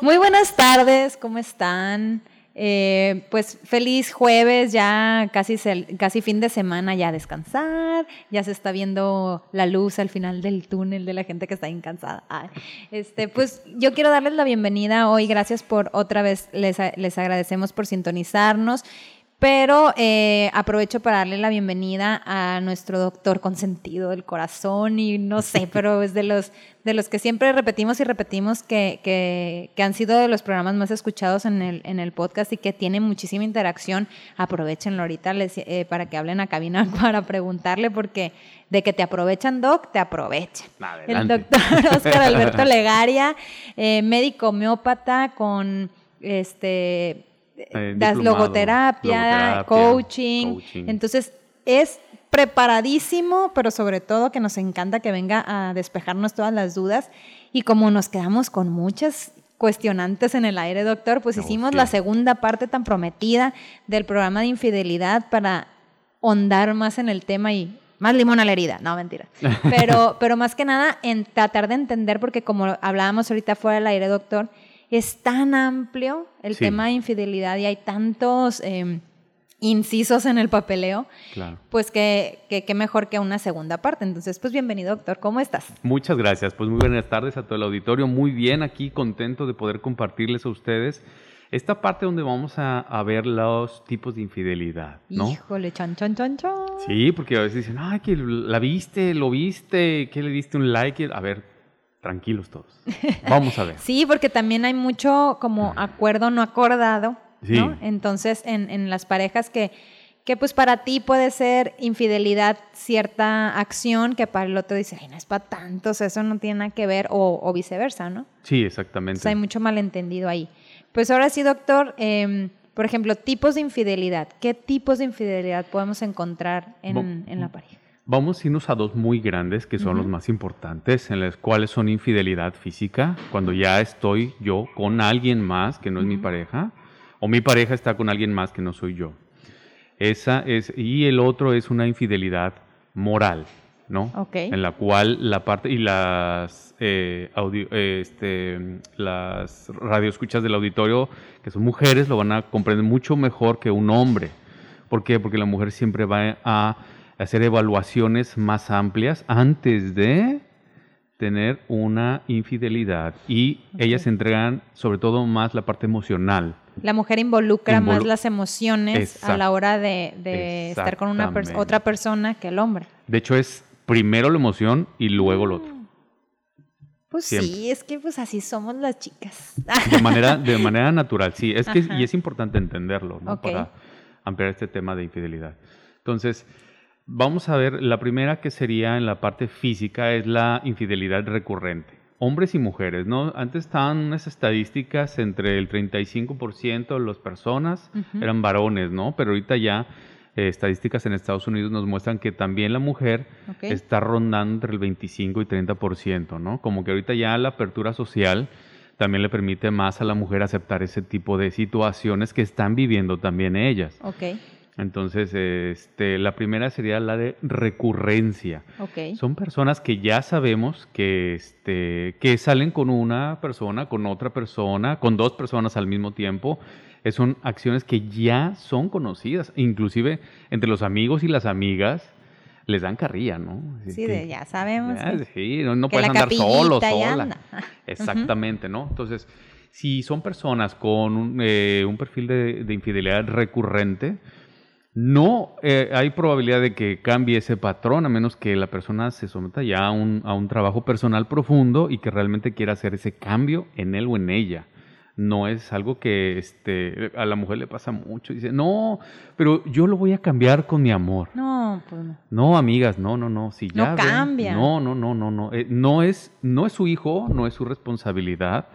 Muy buenas tardes, ¿cómo están? Eh, pues feliz jueves, ya casi, casi fin de semana, ya descansar, ya se está viendo la luz al final del túnel de la gente que está bien cansada. este, pues yo quiero darles la bienvenida hoy, gracias por otra vez, les, les agradecemos por sintonizarnos pero eh, aprovecho para darle la bienvenida a nuestro doctor consentido del corazón y no sé, pero es de los, de los que siempre repetimos y repetimos que, que, que han sido de los programas más escuchados en el, en el podcast y que tienen muchísima interacción. Aprovechenlo ahorita les, eh, para que hablen a cabina para preguntarle porque de que te aprovechan, Doc, te aprovechan. El doctor Oscar Alberto Legaria, eh, médico homeópata con este eh, das logoterapia, coaching. Entonces, es preparadísimo, pero sobre todo que nos encanta que venga a despejarnos todas las dudas. Y como nos quedamos con muchas cuestionantes en el aire, doctor, pues hicimos la segunda parte tan prometida del programa de infidelidad para hondar más en el tema y más limón a la herida, no mentira. Pero, pero más que nada en tratar de entender, porque como hablábamos ahorita fuera del aire, doctor, es tan amplio el tema de infidelidad y hay tantos em, incisos en el papeleo, pues que, que, mejor que una segunda parte. Entonces, pues bienvenido, doctor, ¿cómo estás? Muchas gracias, pues muy buenas tardes a todo el auditorio, muy bien aquí, contento de poder compartirles a ustedes esta parte donde vamos a, ver los tipos de infidelidad, ¿no? Híjole, chan, chan, chan, chan. Sí, porque a veces dicen, ay, que la viste, lo viste, que le diste un like. A ver, tranquilos todos. Vamos a ver. sí, porque también hay mucho como acuerdo no acordado, ¿no? Entonces, en, en, las parejas que, que pues para ti puede ser infidelidad cierta acción que para el otro dice, ay, no es para tantos, eso no tiene nada que ver, o, viceversa, ¿no? Sí, exactamente. hay mucho malentendido ahí. Pues ahora sí, doctor, em, por ejemplo, tipos de infidelidad. ¿Qué tipos de infidelidad podemos encontrar en, en la pareja? Vamos a irnos a dos muy grandes que son los más importantes, en las cuales son infidelidad física, cuando ya estoy yo con alguien más que no es mi pareja, o mi pareja está con alguien más que no soy yo. Esa es, y el otro es una infidelidad moral, ¿no? En la cual la parte, y las, eh, audio, este, las radioescuchas del auditorio, que son mujeres, lo van a comprender mucho mejor que un hombre. ¿Por qué? Porque la mujer siempre va a hacer evaluaciones más amplias antes de tener una infidelidad y ellas entregan sobre todo más la parte emocional. La mujer involucra más las emociones a la hora de, estar con una otra persona que el hombre. De hecho es primero la emoción y luego lo otro. Pues sí, es que pues así somos las chicas. De manera, de manera natural, sí. Es que, y es importante entenderlo, ¿no? Para ampliar este tema de infidelidad. Entonces, Vamos a ver, la primera que sería en la parte física es la infidelidad recurrente. Hombres y mujeres, ¿no? Antes estaban unas estadísticas entre el 35% de las personas eran varones, ¿no? Pero ahorita ya eh, estadísticas en Estados Unidos nos muestran que también la mujer está rondando entre el 25 y 30%, ¿no? Como que ahorita ya la apertura social también le permite más a la mujer aceptar ese tipo de situaciones que están viviendo también ellas. Okay. Entonces, este, la primera sería la de recurrencia. Son personas que ya sabemos que, este, que salen con una persona, con otra persona, con dos personas al mismo tiempo. son acciones que ya son conocidas, inclusive entre los amigos y las amigas les dan carrilla, ¿no? sí, ya sabemos. sí, no, puedes andar solo, sola. Exactamente, ¿no? Entonces, si son personas con un, eh, perfil de infidelidad recurrente, no eh, hay probabilidad de que cambie ese patrón a menos que la persona se someta ya a un, trabajo personal profundo y que realmente quiera hacer ese cambio en él o en ella. no es algo que este, a la mujer le pasa mucho. Dice, no, pero yo lo voy a cambiar con mi amor. No, pues no. No, amigas, no, no, no. Si ya No ven- cambia. no, no, no, no, no. Eh, no, es, no es su hijo, no es su responsabilidad.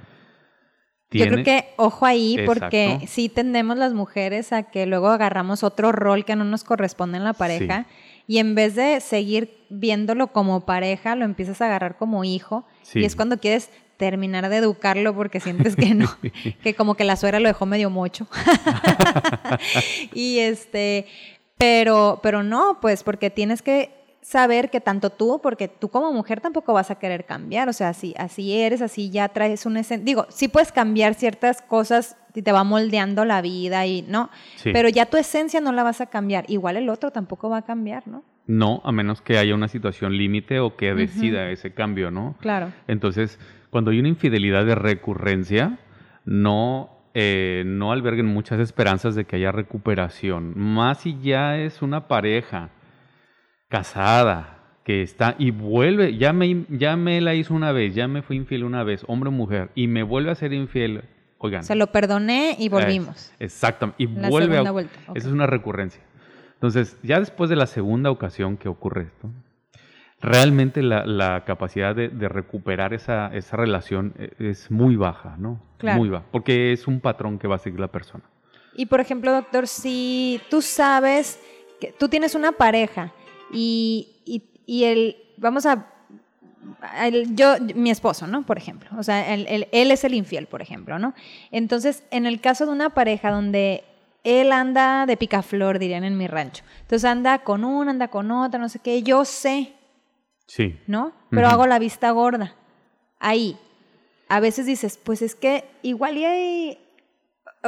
Yo creo que, ojo ahí, porque sí tendemos las mujeres a que luego agarramos otro rol que no nos corresponde en la pareja y en vez de seguir viéndolo como pareja, lo empiezas a agarrar como hijo Sí. y es cuando quieres terminar de educarlo porque sientes que no, que como que la suegra lo dejó medio mocho. y este, pero, pero no, pues porque tienes que saber que tanto tú, porque tú como mujer tampoco vas a querer cambiar, o sea, así, así eres, así ya traes un digo, sí puedes cambiar ciertas cosas y te va moldeando la vida y no, Sí. pero ya tu esencia no la vas a cambiar, igual el otro tampoco va a cambiar, ¿no? No, a menos que haya una situación límite o que decida ese cambio, ¿no? Claro. Entonces, cuando hay una infidelidad de recurrencia, no, eh, no alberguen muchas esperanzas de que haya recuperación. Más si ya es una pareja casada que está y vuelve, ya me, ya me la hizo una vez, ya me fui infiel una vez, hombre o mujer, y me vuelve a ser infiel, oigan. Se lo perdoné y volvimos. Eh, exactamente. Y La vuelve a... vuelta. Esa es una recurrencia. Entonces, ya después de la segunda ocasión que ocurre esto, realmente la, la capacidad de, de recuperar esa, esa relación eh, es muy baja, ¿no? Claro. Muy baja. Porque es un patrón que va a seguir la persona. Y por ejemplo, doctor, si tú sabes que tú tienes una pareja y, y, y el, vamos a, el- yo, mi esposo, ¿no? Por ejemplo, o sea, el- el- él es el infiel, por ejemplo, ¿no? Entonces, en el caso de una pareja donde él anda de picaflor, dirían en mi rancho, entonces anda con una, anda con otra, no sé qué, yo sé, Sí. ¿no? Pero hago la vista gorda. Ahí. A veces dices, pues es que igual y hay...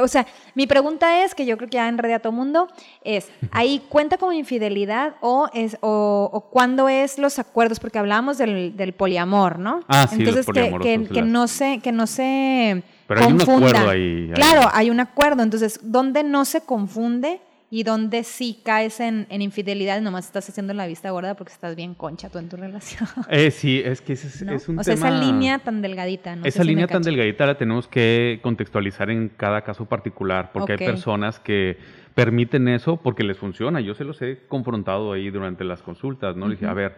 O sea, mi pregunta es, que yo creo que ya enredé a todo mundo, es, ¿ahí cuenta como infidelidad o es o, o cuándo es los acuerdos? Porque hablábamos del, del poliamor, ¿no? Ah, sí, Entonces, que- que, que no se, que no se Pero hay un confunda. acuerdo ahí, ahí. Claro, hay un acuerdo. Entonces, ¿dónde no se confunde y dónde sí caes en, en infidelidad nomás estás haciendo la vista gorda porque estás bien concha tú en tu relación? Eh, sí, es que ese es, ¿no? es un o sea, tema... esa línea tan delgadita. No Esa si línea tan delgadita la tenemos que contextualizar en cada caso particular, porque hay personas que permiten eso porque les funciona. Yo se los he confrontado ahí durante las consultas, ¿no? Le dije, a ver,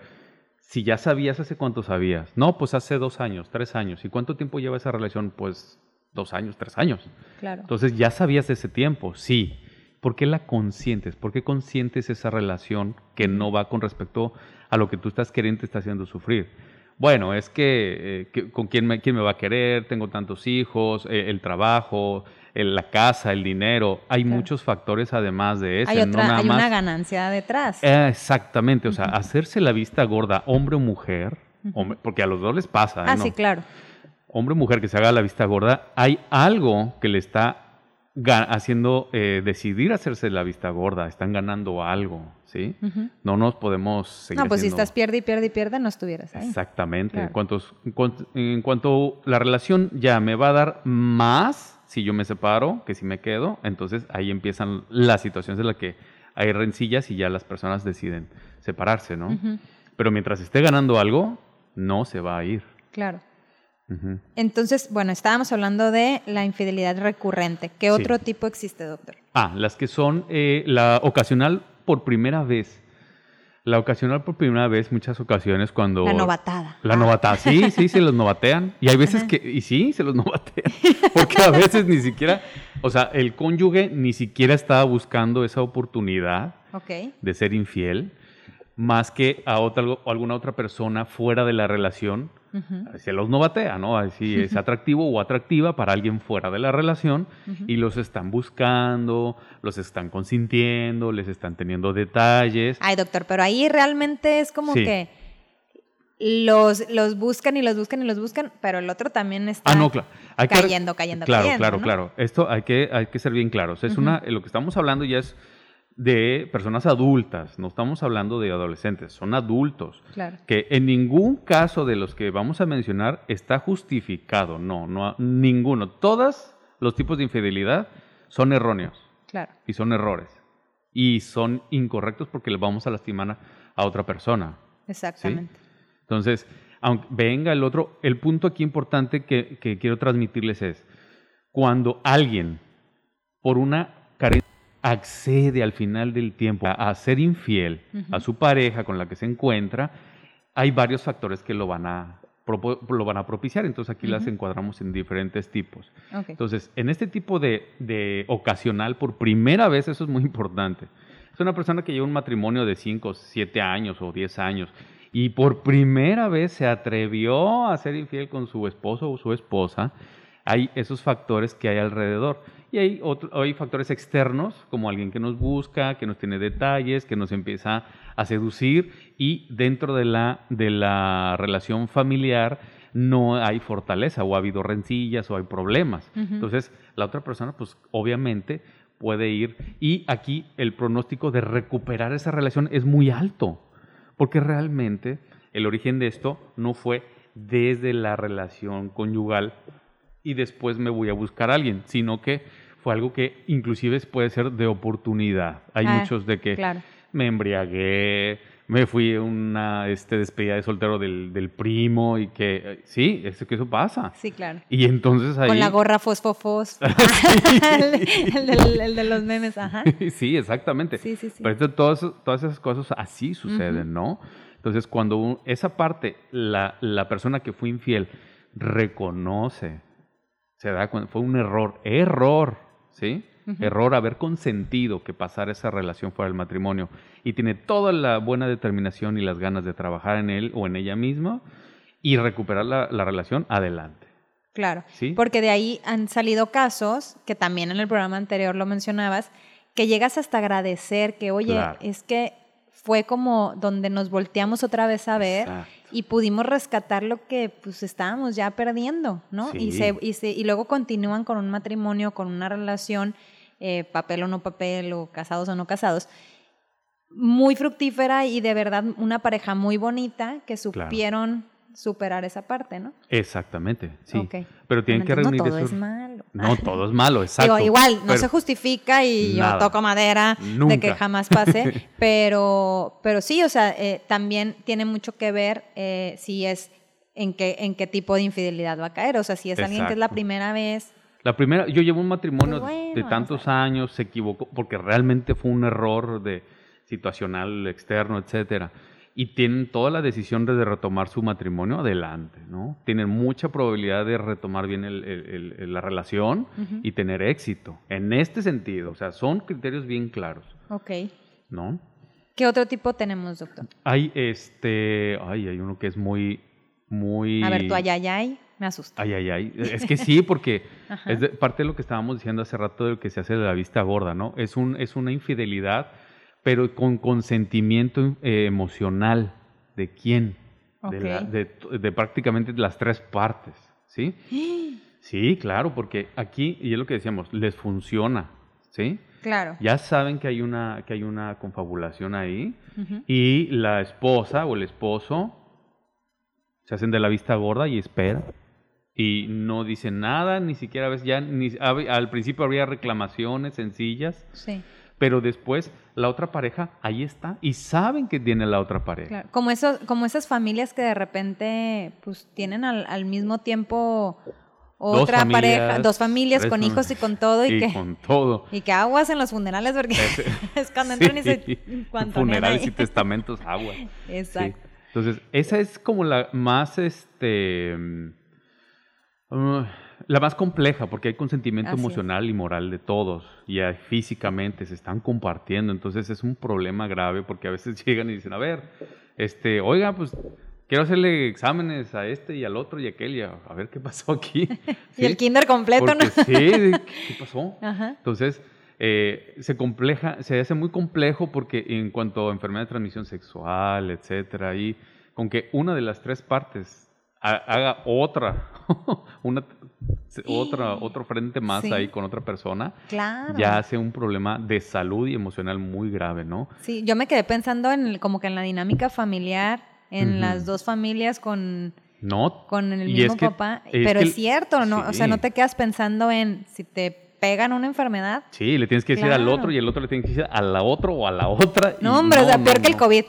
si ya sabías, ¿hace cuánto sabías? No, pues hace dos años, tres años. ¿Y cuánto tiempo lleva esa relación? Pues dos años, tres años. Claro. Entonces, ¿ya sabías de ese tiempo? Sí. ¿Por qué la consientes? ¿Por qué consientes esa relación que no va con respecto a lo que tú estás queriendo te está haciendo sufrir? Bueno, es que, eh, que- con quién me, quién me va a querer, tengo tantos hijos, eh, el trabajo, el- la casa, el dinero. Hay Claro. muchos factores además de eso. hay no otra, nada hay más- una ganancia detrás. Eh, exactamente, o sea, hacerse la vista gorda, hombre o mujer, hombre- porque a los dos les pasa. ah, ¿no? sí, claro. hombre o mujer que se haga la vista gorda, hay algo que le está haciendo eh, decidir hacerse la vista gorda. Están ganando algo, ¿sí? No nos podemos seguir No, pues si estás pierde y pierde y pierde, no estuvieras ahí. Exactamente. Claro. En, cuanto, en cuanto- la relación ya me va a dar más si yo me separo que si me quedo, entonces ahí empiezan las situaciones en las que hay rencillas y ya las personas deciden separarse, ¿no? Pero mientras esté ganando algo, no se va a ir. Claro. Entonces, bueno, estábamos hablando de la infidelidad recurrente. ¿Qué Sí. otro tipo existe, doctor? Ah, las que son eh, la ocasional por primera vez. La ocasional por primera vez, muchas ocasiones cuando... La novatada. La Ah. novatada, sí, sí, se los novatean. Y hay veces Ajá. que, y sí, se los novatean. Porque a veces ni siquiera, o sea, el cónyuge ni siquiera estaba buscando esa oportunidad de ser infiel, más que a otra, alguna otra persona fuera de la relación Ujú. se los novatea, ¿no? Así es atractivo o atractiva para alguien fuera de la relación y los están buscando, los están consintiendo, les están teniendo detalles. Ay, doctor, pero ahí realmente es como Sí. que los, los buscan y los buscan y los buscan, pero el otro también está Ah, no, claro. Cayendo, cayendo, claro, cayendo. Claro, ¿no? claro. Esto hay que, hay que ser bien claros. Es una, lo que estamos hablando ya es de personas adultas, no estamos hablando de adolescentes, son adultos. Claro. Que en ningún caso de los que vamos a mencionar está justificado, no, no, ninguno. Todos los tipos de infidelidad son erróneos Claro. y son errores y son incorrectos porque le vamos a lastimar a, otra persona. Exactamente. Entonces, aunque venga el otro, el punto aquí importante que, que quiero transmitirles es, cuando alguien, por una carencia, accede al final del tiempo a, ser infiel a su pareja con la que se encuentra, hay varios factores que lo van a, lo van a propiciar. Entonces aquí las encuadramos en diferentes tipos. Entonces, en este tipo de, de, ocasional, por primera vez, eso es muy importante. Es una persona que lleva un matrimonio de 5, 7 años o 10 años y por primera vez se atrevió a ser infiel con su esposo o su esposa. Hay esos factores que hay alrededor. Y hay, hay factores externos, como alguien que nos busca, que nos tiene detalles, que nos empieza a seducir y dentro de la, de la relación familiar no hay fortaleza o ha habido rencillas o hay problemas. Entonces, la otra persona, pues obviamente puede ir y aquí el pronóstico de recuperar esa relación es muy alto, porque realmente el origen de esto no fue desde la relación conyugal y después me voy a buscar a alguien, sino que fue algo que inclusive puede ser de oportunidad. Hay ah, muchos de que me embriagué, me fui a una este, despedida de soltero del, primo y que sí, es que eso pasa. Sí, claro. Y entonces ahí... Con la gorra fosfofos. el, de los memes, ajá. Sí, exactamente. Sí, sí, sí. Pero todas, todas esas cosas así suceden, ¿no? Entonces cuando esa parte, la, la persona que fue infiel reconoce se da cuenta, fue un error, error, ¿sí? Error haber consentido que pasara esa relación fuera del matrimonio y tiene toda la buena determinación y las ganas de trabajar en él o en ella misma y recuperar la, relación, adelante. Claro, ¿Sí? porque de ahí han salido casos, que también en el programa anterior lo mencionabas, que llegas hasta agradecer que, oye, es que fue como donde nos volteamos otra vez a ver y pudimos rescatar lo que pues estábamos ya perdiendo, ¿no? Y, se, y, se, y luego continúan con un matrimonio, con una relación, eh, papel o no papel, o casados o no casados, muy fructífera y de verdad una pareja muy bonita que supieron superar esa parte, ¿no? Exactamente, sí. Pero tienen que reunir... No todo es malo. No, todo es malo, exacto. igual, no se justifica y yo toco madera de que jamás pase, pero, pero sí, o sea, eh, también tiene mucho que ver eh, si es en qué, en qué tipo de infidelidad va a caer. O sea, si es alguien que es la primera vez... La primera, yo llevo un matrimonio de tantos años, se equivocó, porque realmente fue un error de situacional, externo, etcétera y tienen toda la decisión de retomar su matrimonio adelante, ¿no? Tienen mucha probabilidad de retomar bien la relación y tener éxito. En este sentido, o sea, son criterios bien claros. Ok. ¿No? ¿Qué otro tipo tenemos, doctor? Hay este, ay, hay uno que es muy, muy... A ver, tú, ay, ay, ay, me asusta. Ay, ay, ay. Es que sí, porque es parte de lo que estábamos diciendo hace rato de lo que se hace de la vista gorda, ¿no? Es, un, es una infidelidad pero con consentimiento eh, emocional de quién, de, prácticamente las tres partes, ¿sí? Sí, claro, porque aquí, y es lo que decíamos, les funciona, ¿sí? Claro. Ya saben que hay una, que hay una confabulación ahí y la esposa o el esposo se hacen de la vista gorda y esperan y no dicen nada, ni siquiera ves ya, ni, al principio habría reclamaciones sencillas. Sí pero después la otra pareja ahí está y saben que tiene la otra pareja. Como, eso, como esas familias que de repente pues tienen al, mismo tiempo otra pareja, dos familias con hijos y con todo y, que con todo y que aguas en los funerales porque es cuando entran y se funerales y testamentos agua. Exacto. Entonces esa es como la más este mm, la más compleja, porque hay consentimiento emocional y moral de todos, y físicamente se están compartiendo, entonces es un problema grave porque a veces llegan y dicen, a ver, este, oiga, pues quiero hacerle exámenes a este y al otro y a aquel, y a, ver qué pasó aquí. y el kinder completo, ¿no? Sí, ¿qué pasó? Entonces, eh, se compleja, se hace muy complejo porque en cuanto a enfermedad de transmisión sexual, etcétera, y con que una de las tres partes haga otra, una, otra, otro frente más ahí con otra persona, ya hace un problema de salud y emocional muy grave, ¿no? Sí, yo me quedé pensando en como que en la dinámica familiar, en las dos familias con, no, con el mismo papá, pero es cierto, ¿no? O sea, no te quedas pensando en si te pegan una enfermedad. Sí, le tienes que decir al otro y el otro le tiene que decir a la otra o a la otra. No, hombre, o sea, peor que el COVID.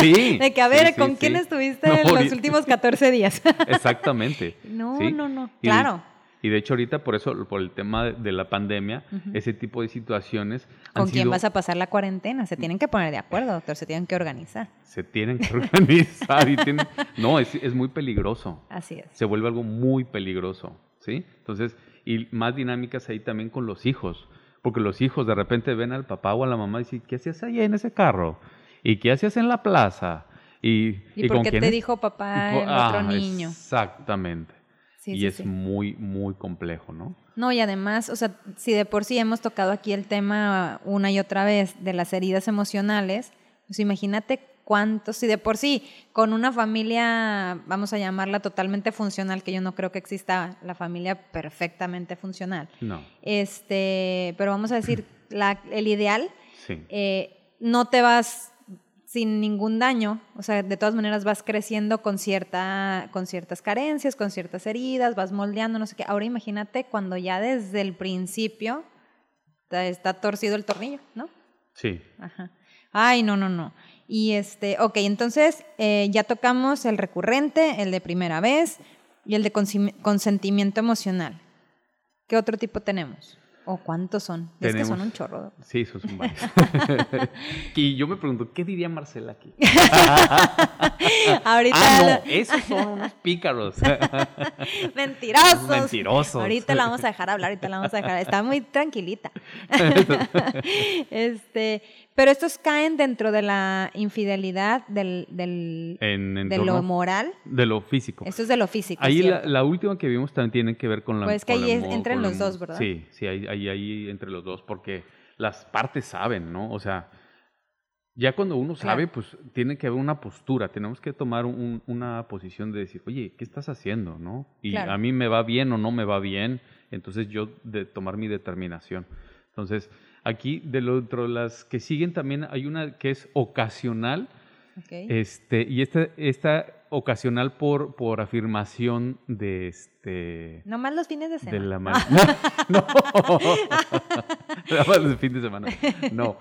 Sí. de que, a ver, ¿con quién estuviste en los últimos 14 días? Exactamente. no, no, no. Claro. Y de hecho ahorita por eso, por el tema de, la pandemia, ese tipo de situaciones... ¿Con quién sido- vas a pasar la cuarentena? Se tienen que poner de acuerdo, doctor, se tienen que organizar. Se tienen que organizar y tienen... No, es, es muy peligroso. Así es. Se vuelve algo muy peligroso, ¿sí? Entonces, y más dinámicas ahí también con los hijos. Porque los hijos de repente ven al papá o a la mamá y dicen, ¿qué hacías ahí en ese carro? ¿Y qué hacías en la plaza? ¿Y, ¿Y, por qué quién te es?". dijo papá el otro ah, niño? Exactamente. Sí, y sí, es sí. muy, muy complejo, ¿no? No, y además, o sea, si de por sí hemos tocado aquí el tema una y otra vez de las heridas emocionales, pues imagínate cuántos, si de por sí con una familia, vamos a llamarla totalmente funcional, que yo no creo que exista la familia perfectamente funcional, No, este, pero vamos a decir, la- el ideal, sí. eh, no te vas sin ningún daño, o sea, de todas maneras vas creciendo con, cierta, con ciertas carencias, con ciertas heridas, vas moldeando, no sé qué. Ahora imagínate cuando ya desde el principio está, está torcido el tornillo, ¿no? Sí. Ajá. Ay, no, no, no. Y este, ok, entonces eh, ya tocamos el recurrente, el de primera vez y el de consentimiento emocional. ¿Qué otro tipo tenemos? ¿O cuántos son? Es que son Tenemos- un chorro. Sí, esos son varios. y yo me pregunto, ¿qué diría Marcela aquí? Ahorita ah, no, esos son unos pícaros. Mentirosos. Mentirosos. Ahorita la vamos a dejar hablar, ahorita la vamos a dejar. Está muy tranquilita. este, pero estos caen dentro de la infidelidad del, del, En de lo moral. de lo físico. Esto es de lo físico. Ahí la, la última que vimos también tiene que ver con la... Pues que con ahí es la los dos, ¿verdad? Sí, sí, ahí, ahí, ahí entre los dos, porque las partes saben, ¿no? O sea, ya cuando uno sabe, Claro. pues tiene que haber una postura, tenemos que tomar un- una posición de decir, oye, ¿qué estás haciendo, no? Y Claro. a mí me va bien o no me va bien, entonces yo de tomar mi determinación. Entonces, aquí de lo dentro de las que siguen también hay una que es ocasional, este, y esta, esta ocasional por, por afirmación de este Nomás los fines de de semana. la ma- no, nada más el fin de semana. No.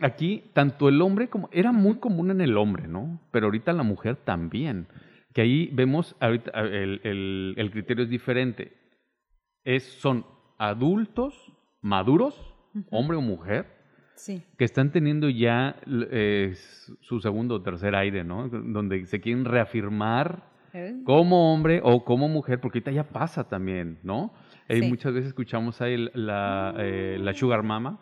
Aquí, tanto el hombre como. Era muy común en el hombre, ¿no? Pero ahorita la mujer también. Que ahí vemos, ahorita el, el- el criterio es diferente. Es, son adultos, maduros, hombre o mujer, Sí. que están teniendo ya eh, su segundo o tercer aire, ¿no? Donde se quieren reafirmar Eh, como hombre o como mujer, porque ahorita ya pasa también, ¿no? Eh, Sí. Muchas veces escuchamos ahí la, eh, la sugar mama,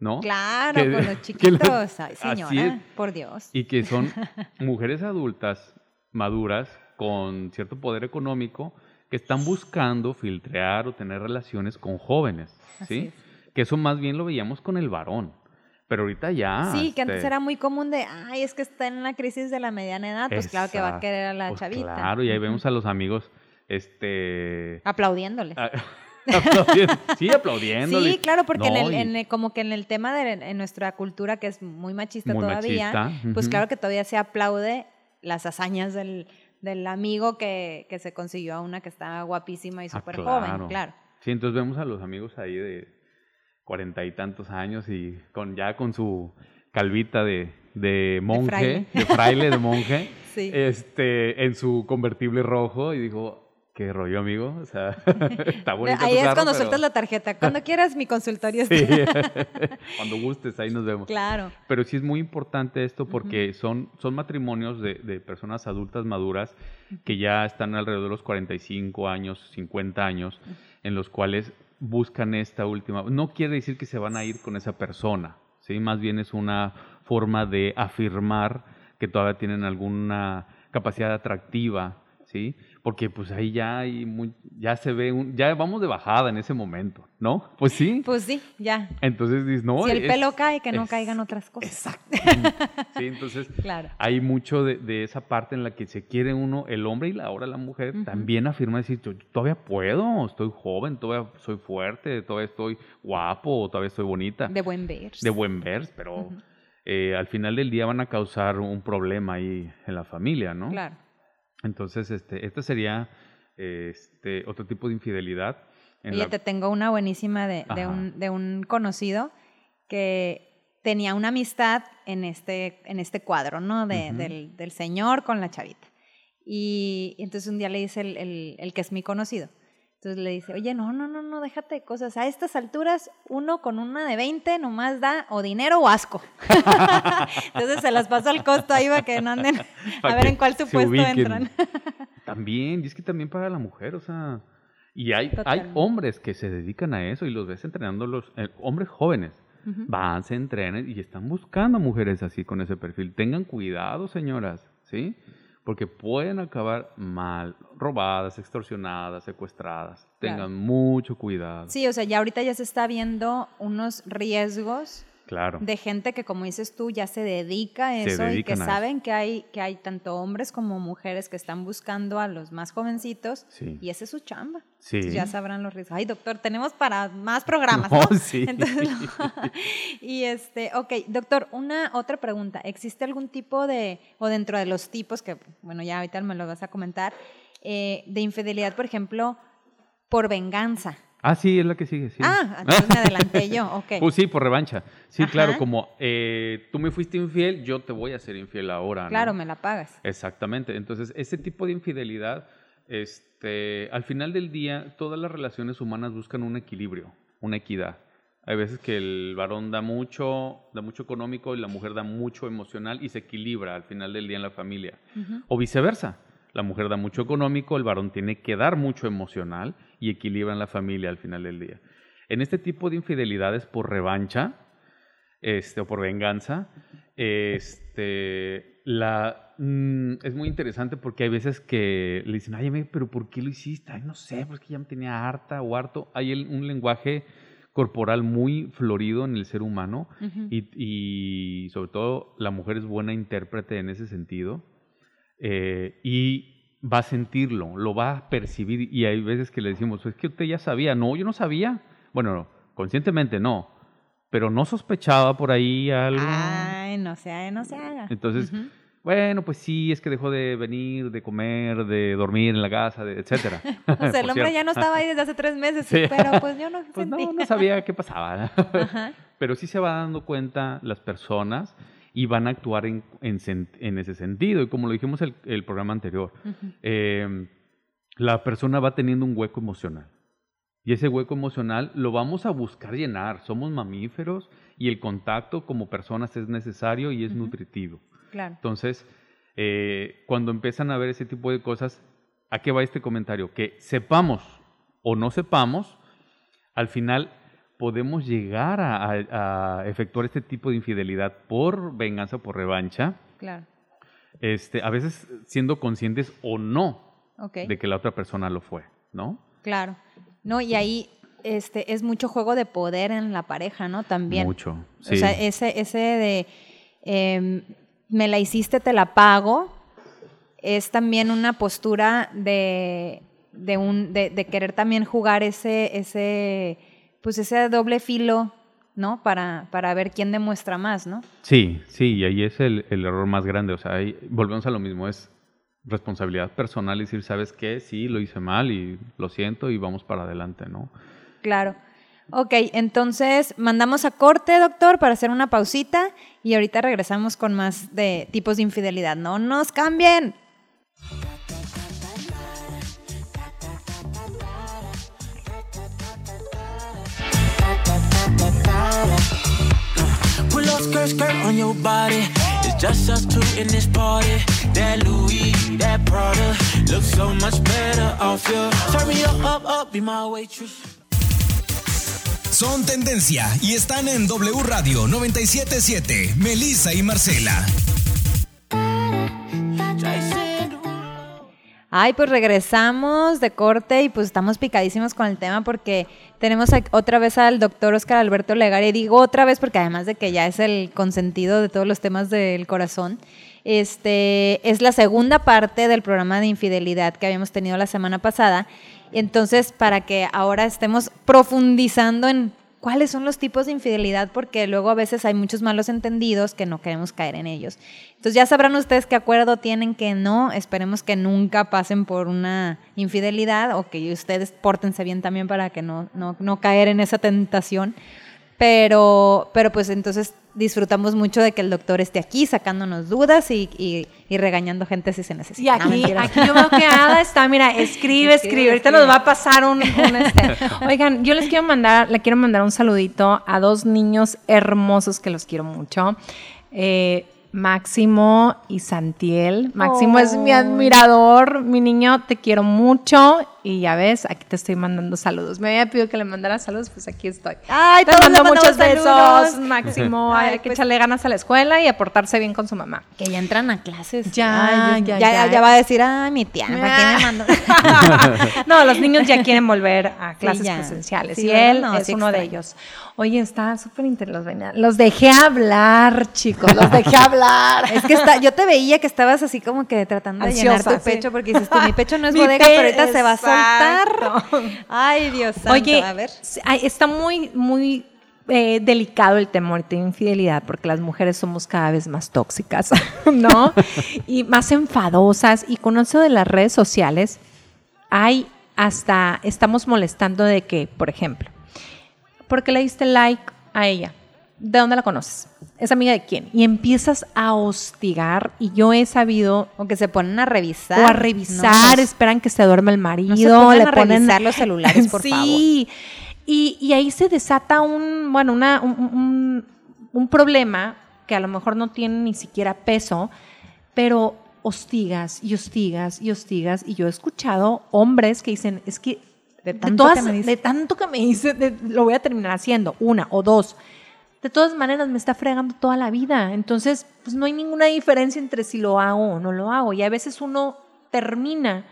¿no? Claro, Que- con los chiquitos. Ay, señora, es. por Dios. Y que son mujeres adultas, maduras, con cierto poder económico, que están buscando filtrear o tener relaciones con jóvenes, ¿sí? Que eso más bien lo veíamos con el varón. Pero ahorita ya. Sí, que antes este, era muy común de, ay, es que está en la crisis de la mediana edad, pues claro que va a querer a la Pues chavita. Claro, y ahí vemos a los amigos, este... Aplaudiéndoles. Ah, aplaudiendo- sí, aplaudiéndole. Sí, claro, porque en el, en el- como que en el tema de en nuestra cultura, que es muy machista Muy todavía, machista, pues claro que todavía se aplaude las hazañas del, del amigo que, que se consiguió a una que está guapísima y Ah, súper claro. joven, claro. Sí, entonces vemos a los amigos ahí de cuarenta y tantos años y con ya con su calvita de, de monje, fraile. de fraile, de monje, Sí. este, en su convertible rojo y dijo, qué rollo, amigo, o sea, está bonito Ahí tu es carro, cuando pero- sueltas la tarjeta. Cuando quieras mi consultorio. Sí. Cuando gustes, ahí nos vemos. claro. Pero sí es muy importante esto porque son, son matrimonios de, de personas adultas maduras que ya están alrededor de los 45 años, 50 años, en los cuales buscan esta última. No quiere decir que se van a ir con esa persona, ¿sí? Más bien es una forma de afirmar que todavía tienen alguna capacidad atractiva, ¿sí? Porque pues ahí ya hay muy, ya se ve, un, ya vamos de bajada en ese momento, ¿no? Pues sí. Pues sí, ya. Entonces dices, no. si el es- pelo cae, que no es- caigan otras cosas. Exactamente. Sí, entonces Claro. hay mucho de, de esa parte en la que se quiere uno, el hombre y la, ahora la mujer, también afirma decir, yo todavía puedo, estoy joven, todavía soy fuerte, todavía estoy guapo, todavía estoy bonita, De buen ver. de buen ver, pero eh, al final del día van a causar un problema ahí en la familia, ¿no? Claro. Entonces, este, este sería este, otro tipo de infidelidad. en Oye, la- te tengo una buenísima de, de un, de un conocido que tenía una amistad en este, en este cuadro, ¿no? De- del, del señor con la chavita. Y entonces un día le dice el, el- el que es mi conocido, Entonces le dice, oye, no, no, no, no, déjate de cosas. A estas alturas, uno con una de 20 nomás da o dinero o asco. Entonces se las paso al costo ahí para que no anden a ver en cuál supuesto entran. también, y es que también para la mujer, o sea, y hay, hay hombres que se dedican a eso y los ves entrenando los eh, hombres jóvenes. Van, se entrenan y están buscando mujeres así con ese perfil. Tengan cuidado, señoras, ¿sí? Porque pueden acabar mal, robadas, extorsionadas, secuestradas. Tengan mucho cuidado. Sí, o sea, ya ahorita ya se está viendo unos riesgos Claro. De gente que, como dices tú, ya se dedica a eso y que saben que hay, que hay tanto hombres como mujeres que están buscando a los más jovencitos y esa es su chamba. Sí. ya sabrán los riesgos. Ay, doctor, tenemos para más programas, ¿no? Sí. y este, ok, doctor, una otra pregunta. ¿Existe algún tipo de, o dentro de los tipos, que, bueno, ya ahorita me lo vas a comentar, eh, de infidelidad, por ejemplo, por venganza? Ah, sí, es la que sigue, sí. Ah, entonces me adelanté yo, ok. Pues sí, por revancha. Sí, claro, como eh, tú me fuiste infiel, yo te voy a ser infiel ahora. Claro, me la pagas. Exactamente. Entonces, ese tipo de infidelidad, este, al final del día, todas las relaciones humanas buscan un equilibrio, una equidad. Hay veces que el varón da mucho, da mucho económico y la mujer da mucho emocional y se equilibra al final del día en la familia. O viceversa. La mujer da mucho económico, el varón tiene que dar mucho emocional y equilibran la familia al final del día. En este tipo de infidelidades por revancha este, o por venganza, este, la, mm, es muy interesante porque hay veces que le dicen, ay, pero ¿por qué lo hiciste? Ay, no sé, porque ya me tenía harta o harto. Hay un lenguaje corporal muy florido en el ser humano y, y, sobre todo la mujer es buena intérprete en ese sentido eh, y va a sentirlo, lo va a percibir y hay veces que le decimos, es que usted ya sabía, no, yo no sabía, bueno, conscientemente no, pero no sospechaba por ahí algo. Ay, no se, no se haga. Entonces, bueno, pues sí, es que dejó de venir, de comer, de dormir en la casa, de, etcétera. o sea, el hombre ya no estaba ahí desde hace tres meses, pero pues yo no pues no, no sabía qué pasaba. Pero sí se va dando cuenta las personas y van a actuar en, en, ese sentido. Y como lo dijimos el, el programa anterior, em, la persona va teniendo un hueco emocional. Y ese hueco emocional lo vamos a buscar llenar. Somos mamíferos y el contacto como personas es necesario y es nutritivo. Claro. Entonces, eh, cuando empiezan a ver ese tipo de cosas, ¿a qué va este comentario? Que sepamos o no sepamos, al final podemos llegar a, efectuar este tipo de infidelidad por venganza, por revancha. Claro. Este, a veces siendo conscientes o no de que la otra persona lo fue, ¿no? Claro. No, y ahí este, es mucho juego de poder en la pareja, ¿no? También. Mucho. Sí. O sea, ese, ese de em, me la hiciste, te la pago, es también una postura de, de, un, de, de querer también jugar ese, ese pues ese doble filo, ¿no? Para, para ver quién demuestra más, ¿no? Sí, sí, y ahí es el, error más grande. O sea, ahí volvemos a lo mismo, es responsabilidad personal y decir, ¿sabes qué? Sí, lo hice mal y lo siento y vamos para adelante, ¿no? Claro. Ok, entonces mandamos a corte, doctor, para hacer una pausita y ahorita regresamos con más de tipos de infidelidad. No nos cambien. It's just us this party. Son tendencia y están en W Radio 977. Melissa y Marcela. Ay, pues regresamos de corte y pues estamos picadísimos con el tema porque tenemos otra vez al doctor Oscar Alberto Legar y digo otra vez porque además de que ya es el consentido de todos los temas del corazón, este es la segunda parte del programa de infidelidad que habíamos tenido la semana pasada. Entonces, para que ahora estemos profundizando en cuáles son los tipos de infidelidad, porque luego a veces hay muchos malos entendidos que no queremos caer en ellos. Entonces ya sabrán ustedes qué acuerdo tienen, que no. Esperemos que nunca pasen por una infidelidad o que ustedes pórtense bien también para que no, no, no caer en esa tentación. Pero, pero pues entonces disfrutamos mucho de que el doctor esté aquí sacándonos dudas y, y- y regañando gente si se necesita. Y No, aquí, mentiras. aquí yo veo que Ada está, mira, escribe, escribe. Ahorita nos va a pasar un, un, este. Oigan, yo les quiero mandar, le quiero mandar un saludito a dos niños hermosos que los quiero mucho. Eh, Máximo y Santiel. Máximo es mi Oh. admirador, mi niño, te quiero mucho. Y ya ves, aquí te estoy mandando saludos. Me había pedido que le mandara saludos, pues aquí estoy. Ay, te mando muchos saludos. besos, Máximo. Ay, Ay, hay que pues- echarle ganas a la escuela y a portarse bien con su mamá. Que ya entran a clases. Ya, Ay, ya, ya, ya. ya va a decir, ay, mi tía, ¿para qué me mandó? no, los niños ya quieren volver a clases presenciales Sí, y él No, es sí uno de ellos. Oye, está súper interesante. Los dejé hablar, chicos, los dejé hablar. Es que está, yo te veía que estabas así como que tratando de llenar tu sí. pecho porque dices tú, mi pecho no es Mi bodega, pe- pero ahorita se va a Exacto. soltar. Ay, Dios santo. Oye, a ver. está muy, muy eh, delicado el temor de infidelidad porque las mujeres somos cada vez más tóxicas, ¿no? y más enfadosas. Y con eso de las redes sociales, hay hasta, estamos molestando de que, por ejemplo, ¿por qué le diste like a ella? ¿De dónde la conoces? ¿Es amiga de quién? Y empiezas a hostigar y yo he sabido O que se ponen a revisar. o a revisar, No, esperan que se duerma el marido, no se pongan le a ponen revisar los celulares, por sí. favor. Y, y ahí se desata un, bueno, una, un, un- un problema que a lo mejor no tiene ni siquiera peso, pero hostigas y hostigas y hostigas. Y yo he escuchado hombres que dicen, es que De de, tanto todas, que me dice. de tanto que me dice, de- lo voy a terminar haciendo, una o dos. De todas maneras, me está fregando toda la vida. Entonces, pues no hay ninguna diferencia entre si lo hago o no lo hago. Y a veces uno termina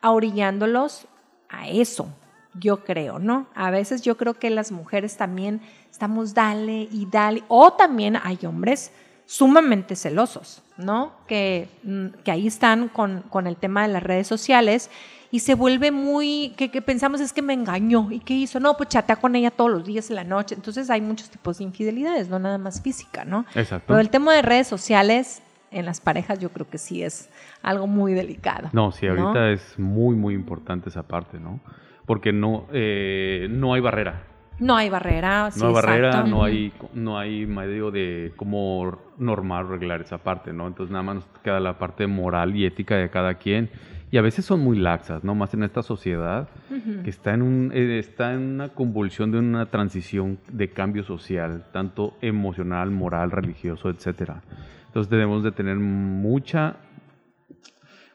ahorillándolos a eso, yo creo, ¿no? A veces yo creo que las mujeres también estamos dale y dale. O también hay hombres sumamente celosos, ¿no? Que, mm, que ahí están con, con el tema de las redes sociales y se vuelve muy, que, que pensamos es que me engañó. ¿Y qué hizo? No, pues chatea con ella todos los días en la noche. Entonces hay muchos tipos de infidelidades, no nada más física, ¿no? Exacto. Pero el tema de redes sociales en las parejas yo creo que sí es algo muy delicado. No, sí, ahorita ¿no? es muy, muy importante esa parte, ¿no? Porque no, eh, no hay barrera. No hay barrera. sí, no hay barrera, exacto. no hay, no hay medio de cómo normal arreglar esa parte, ¿no? Entonces nada más nos queda la parte moral y ética de cada quien. Y a veces son muy laxas, ¿no? Más en esta sociedad que está en, un, eh, está en una convulsión de una transición de cambio social, tanto emocional, moral, religioso, etcétera. Entonces debemos de tener mucha,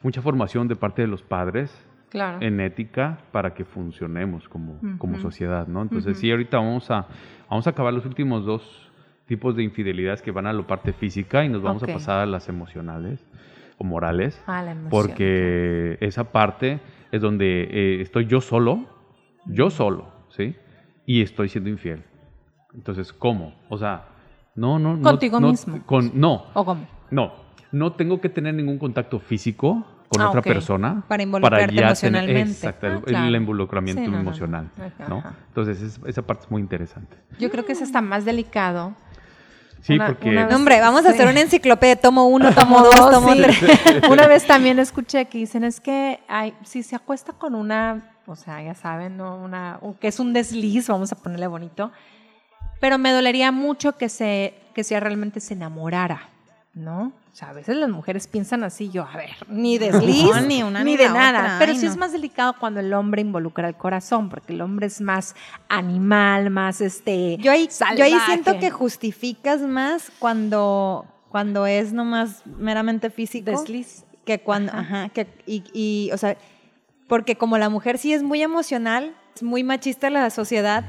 mucha formación de parte de los padres Claro. en ética para que funcionemos como, como Ujú. sociedad, ¿no? Entonces sí, ahorita vamos a, vamos a acabar los últimos dos tipos de infidelidades que van a la parte física y nos vamos Ok. a pasar a las emocionales o morales, Ah, la emoción. porque esa parte es donde eh, estoy yo solo, yo solo, ¿sí? Y estoy siendo infiel. Entonces, ¿cómo? O sea, no, no, no. Contigo no, mismo. Con, no, ¿O cómo? no, no tengo que tener ningún contacto físico con Ah, otra ok. persona Para involucrarte ya emocionalmente. exacto, Ah, el, claro. el involucramiento Sí, no, no, no. emocional, Ajá, ¿no? ajá. Entonces es- esa parte es muy interesante. Yo creo que es hasta más delicado. Sí, Una- porque una No, hombre, vamos a Sí. hacer una enciclopedia. Tomo uno, tomo dos, tomo sí. tres. Una vez también escuché que dicen es que ay, si se acuesta con una, o sea, ya saben, ¿no? Una, que es un desliz, vamos a ponerle bonito, pero me dolería mucho que se, que si realmente se enamorara, ¿no? Sea, a veces las mujeres piensan así, yo, a ver, ni desliz, No, ni una ni ni de nada. otra, Pero ay, sí es más delicado cuando el hombre involucra el corazón, porque el hombre es más animal, más este. Yo ahí, yo ahí siento que justificas más cuando, cuando es nomás meramente físico. Desliz. Que cuando, Ajá. ajá, que, y, y, o sea, porque como la mujer sí es muy emocional, es muy machista la sociedad,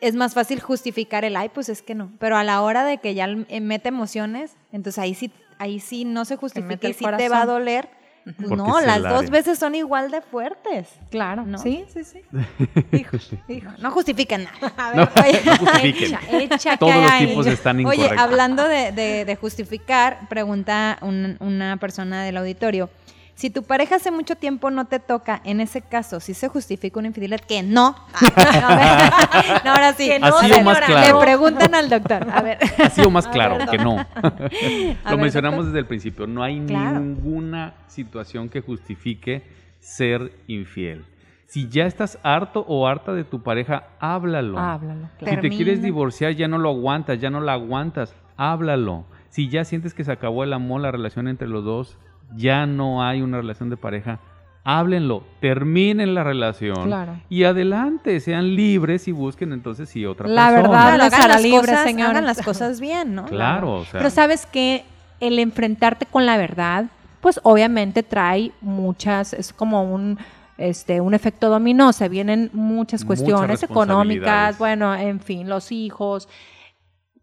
es más fácil justificar el ay, pues es que no. Pero a la hora de que ya mete emociones, entonces ahí sí, ahí sí no se justifica y sí te va a doler. Porque no, las dos veces son igual de fuertes. Claro, ¿no? sí, sí, sí. Hijo, hijo, no justifican nada. A No, ver, no justifiquen. Echa, echa, Todos los tipos están Oye, incorrectos. hablando de, de- de justificar, pregunta un- una persona del auditorio. Si tu pareja hace mucho tiempo no te toca, en ese caso, si se justifica una infidelidad, que no. A ver, no, ahora sí. Que no, Ha sido más claro. Le preguntan al doctor. A ver. Ha sido más claro que no. A Lo ver, mencionamos doctor. desde el principio. No hay Claro. ninguna situación que justifique ser infiel. Si ya estás harto o harta de tu pareja, háblalo. Háblalo. Si claro. te quieres divorciar, ya no lo aguantas, ya no la aguantas, háblalo. Si ya sientes que se acabó el amor, la relación entre los dos, ya no hay una relación de pareja, háblenlo, terminen la relación Claro. y adelante, sean libres y busquen entonces sí otra La persona. verdad, Claro, hagan las libres, cosas, señores. hagan las cosas bien, ¿no? Claro, o sea, Pero sabes que el enfrentarte con la verdad, pues obviamente trae muchas, es como un este un efecto dominó, se vienen muchas Muchas cuestiones económicas, bueno, en fin, los hijos.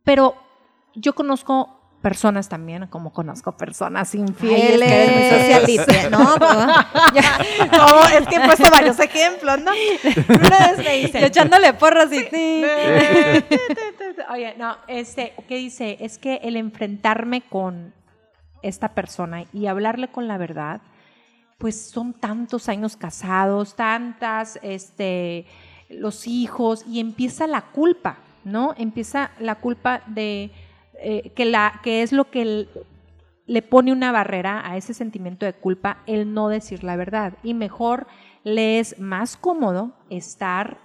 Pero yo conozco personas también, como conozco personas Ay, es infieles. que eres muy socialista. No, es que he puesto varios ejemplos, ¿no? Una vez me dice, yo echándole porras y... Oye, no, este, ¿qué dice? Es que el enfrentarme con esta persona y hablarle con la verdad, pues son tantos años casados, tantas, este, los hijos, y empieza la culpa, ¿no? Empieza la culpa de eh, que la, que es lo que el- le pone una barrera a ese sentimiento de culpa el no decir la verdad. Y mejor le es más cómodo estar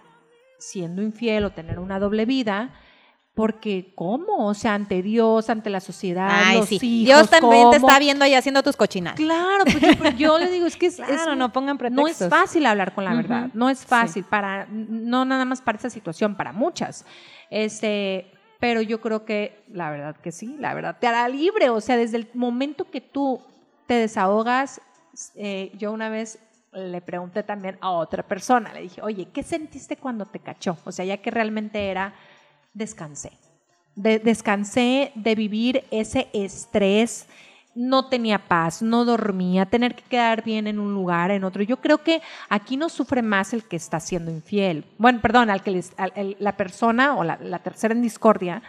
siendo infiel o tener una doble vida, porque ¿cómo? O sea, ante Dios, ante la sociedad, Ay, los sí. hijos, Dios también te está viendo ahí haciendo tus cochinadas. Claro, pues yo, pues yo le digo, es que es, Claro, es- no pongan no es pretextos. fácil hablar con la verdad, no es fácil para, no nada más para esa situación, para muchas. Este, pero yo creo que la verdad que sí, la verdad te hará libre, o sea, desde el momento que tú te desahogas, eh, yo una vez le pregunté también a otra persona, le dije, oye, ¿qué sentiste cuando te cachó? O sea, ya que realmente era, descansé. De- descansé de vivir ese estrés, no tenía paz, no dormía, tener que quedar bien en un lugar, en otro. Yo creo que aquí no sufre más el que está siendo infiel. Bueno, perdón, al que la persona o la, tercera en discordia,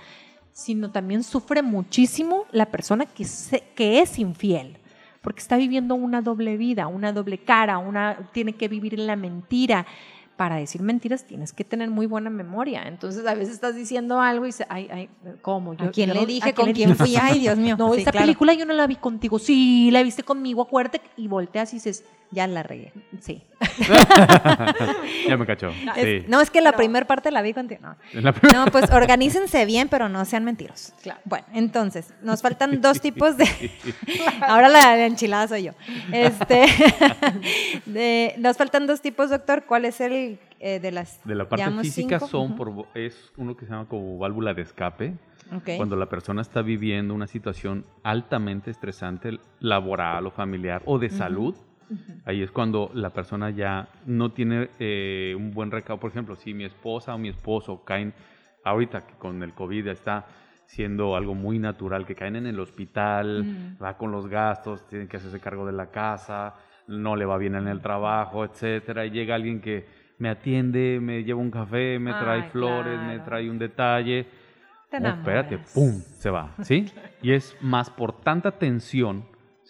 sino también sufre muchísimo la persona que, se- es infiel, porque está viviendo una doble vida, una doble cara, una, tiene que vivir en la mentira. Para decir mentiras tienes que tener muy buena memoria. Entonces a veces estás diciendo algo y dices, ay, ay, ¿cómo? ¿A quién yo le dije? ¿a ¿Con quién fui? Ay, Dios mío. No, Sí, esta claro. película yo no la vi contigo. Sí, la viste conmigo, acuérdate. Y volteas y dices, Ya la regué. sí. ya me cachó. Sí. no, es que la primera parte la vi contigo. No. Pues organícense bien, pero no sean mentirosos. Claro. Bueno, entonces, nos faltan dos tipos de. Ahora la enchilada soy yo. Este, de- nos faltan dos tipos, doctor. ¿Cuál es el eh, de las. De la parte física cinco? son por, es uno que se llama como válvula de escape. Ok. Cuando la persona está viviendo una situación altamente estresante, laboral o familiar o de salud, ahí es cuando la persona ya no tiene eh, un buen recaudo. Por ejemplo, si mi esposa o mi esposo caen, ahorita que con el COVID está siendo algo muy natural, que caen en el hospital, va con los gastos, tienen que hacerse cargo de la casa, no le va bien en el trabajo, etcétera, y llega alguien que me atiende, me lleva un café, me trae flores, me trae un detalle. Te Oh, espérate. ¡pum! Se va, ¿sí? Y es más por tanta tensión,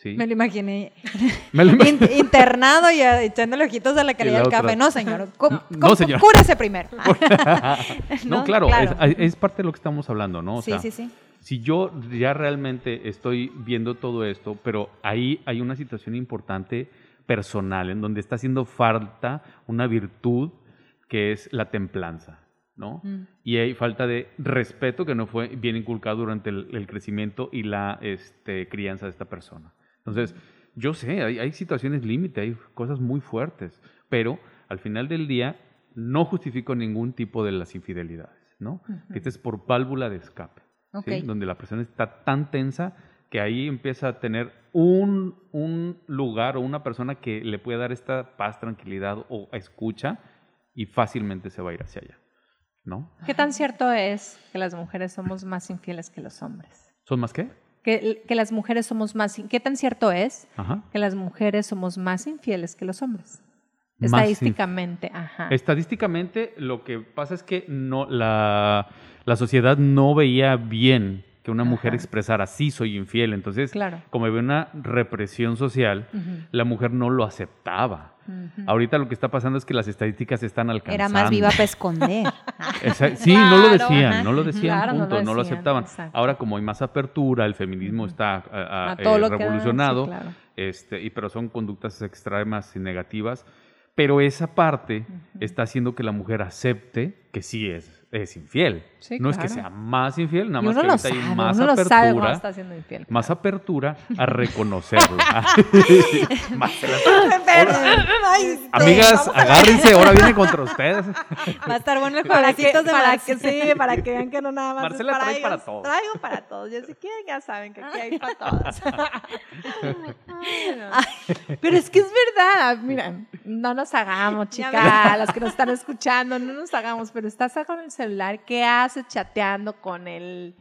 ¿sí? Me lo imaginé. Me lo internado y echándole ojitos a la calidad la del café. No, señor. No, señor. Cúrese primero. no, No, claro, claro. Es, es parte de lo que estamos hablando, ¿no? O sí, sea, sí, sí. si yo ya realmente estoy viendo todo esto, pero ahí hay una situación importante personal en donde está haciendo falta una virtud que es la templanza, ¿no? Mm. Y hay falta de respeto que no fue bien inculcado durante el, el crecimiento y la este, crianza de esta persona. Entonces, yo sé, hay, hay situaciones límite, hay cosas muy fuertes, pero al final del día no justifico ningún tipo de las infidelidades, ¿no? Este es por válvula de escape, ¿sí? Ok. donde la persona está tan tensa que ahí empieza a tener un, un lugar o una persona que le puede dar esta paz, tranquilidad o escucha y fácilmente se va a ir hacia allá, ¿no? ¿Qué tan cierto es que las mujeres somos más infieles que los hombres? ¿Son más qué? Que, que las mujeres somos más... ¿Qué tan cierto es Ajá. que las mujeres somos más infieles que los hombres? Estadísticamente, ajá. Estadísticamente, lo que pasa es que no, la, la sociedad no veía bien que una mujer Ajá. expresara sí soy infiel. Entonces, Claro. como había una represión social, la mujer no lo aceptaba. Ahorita lo que está pasando es que las estadísticas están alcanzando. Era más viva para esconder. Esa- sí, no lo decían, no lo decían, Claro, no punto, no lo aceptaban. exacto. Ahora como hay más apertura, el feminismo está a- a- A todo eh, que sí, revolucionado, claro. este, y, pero son conductas extremas y negativas, Pero esa parte está haciendo que la mujer acepte que sí es, es infiel. Sí, no es que claro. sea más infiel, nada más que ahorita sabe, hay más uno lo sabe cuando apertura. está siendo infiel. Más apertura a reconocerlo. Marcela, Ay, Amigas, agárrense, ahora viene contra ustedes. Va a estar bueno el Para que, jueguecitos de para que sí, para que vean que no nada más es Marcela para trae para ellos. todos. Traigo para todos. Ya si quieren ya saben que aquí hay para todos. Ay, no. Pero es que es verdad, miren, no nos hagamos, chicas, las que nos están escuchando, no nos hagamos, pero estás con el celular, ¿qué haces chateando con el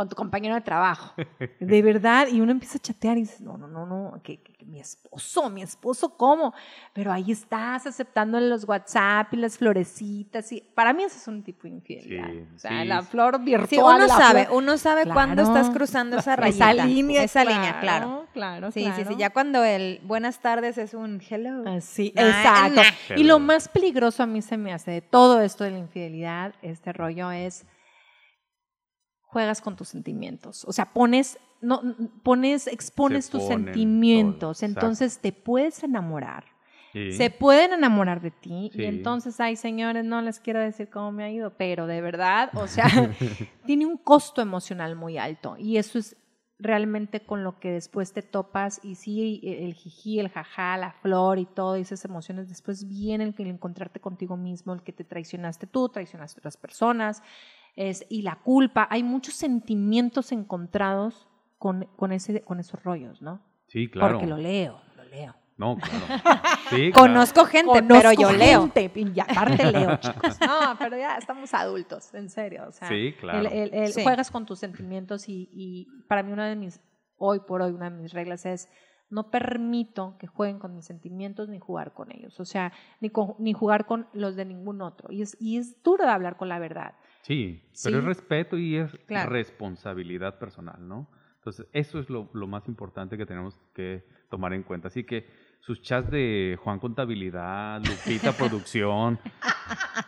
con tu compañero de trabajo? De verdad, y uno empieza a chatear y dices, no, no, no, no, que, que- que mi esposo, mi esposo, ¿cómo? Pero ahí estás aceptando los WhatsApp y las florecitas, y para mí eso es un tipo de infidelidad. Sí, o sea, sí. la flor virtual. Sí, uno sabe, flor- uno sabe cuándo Claro. estás cruzando esa rayita. Esa línea, Esa línea, claro. Claro, Sí, sí, sí. claro. Ya cuando el buenas tardes es un hello. Así, Nah, exacto. nah. Y lo más peligroso a mí se me hace de todo esto de la infidelidad, este rollo es juegas con tus sentimientos. O sea, pones, no, pones, expones Se tus sentimientos. todo, entonces te puedes enamorar. Sí. Se pueden enamorar de ti Sí. y entonces, ay señores, no les quiero decir cómo me ha ido, pero de verdad, o sea, tiene un costo emocional muy alto y eso es realmente con lo que después te topas y sí, el jiji, el jaja, la flor y todo y esas emociones, después viene el, que- el encontrarte contigo mismo, el que te traicionaste tú, traicionaste a otras personas es, y la culpa, hay muchos sentimientos encontrados con, con, ese, con esos rollos, ¿no? Sí, claro. Porque lo leo, lo leo. No, claro. Sí, claro. Conozco gente, pero yo Conozco leo. gente, Y aparte leo, chicos. No, pero ya estamos adultos, en serio. O sea, Sí, claro. el- el- el- Sí. Juegas con tus sentimientos y, y para mí una de mis, hoy por hoy, una de mis reglas es no permito que jueguen con mis sentimientos ni jugar con ellos. O sea, ni, con- ni jugar con los de ningún otro. Y es, y es duro de hablar con la verdad. Sí, pero es respeto y es Claro. responsabilidad personal, ¿no? Entonces, eso es lo, lo más importante que tenemos que tomar en cuenta. Así que sus chats de Juan Contabilidad, Lupita Producción,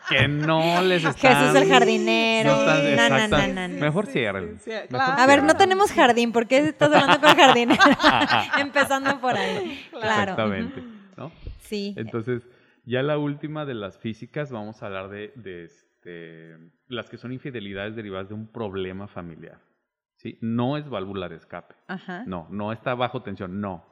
que no les están... Jesús el jardinero. No están- No, no, no, exacto. no, no. Mejor Sí, ciérrenlo. sí, sí, Mejor claro. A ver, no tenemos jardín. ¿Por qué estás hablando con jardinero? Empezando por ahí. Claro. Exactamente, ¿no? Sí. Entonces, ya la última de las físicas, vamos a hablar de, de, este, las que son infidelidades derivadas de un problema familiar. ¿sí? No es válvula de escape. Ajá. No, no está bajo tensión, no.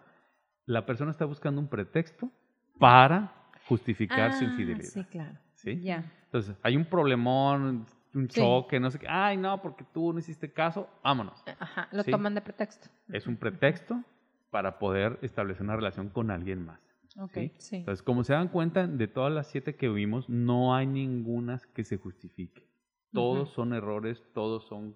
La persona está buscando un pretexto para justificar su Ah, infidelidad. Sí, claro. ¿sí? Ya. Entonces, hay un problemón, un Sí. choque, no sé qué. Ay, no, porque tú no hiciste caso, vámonos. Ajá, lo Sí. toman de pretexto. Es un pretexto para poder establecer una relación con alguien más. Ok, ¿sí? sí. Entonces, como se dan cuenta, de todas las siete que vimos, no hay ninguna que se justifique. Todos son errores, todos son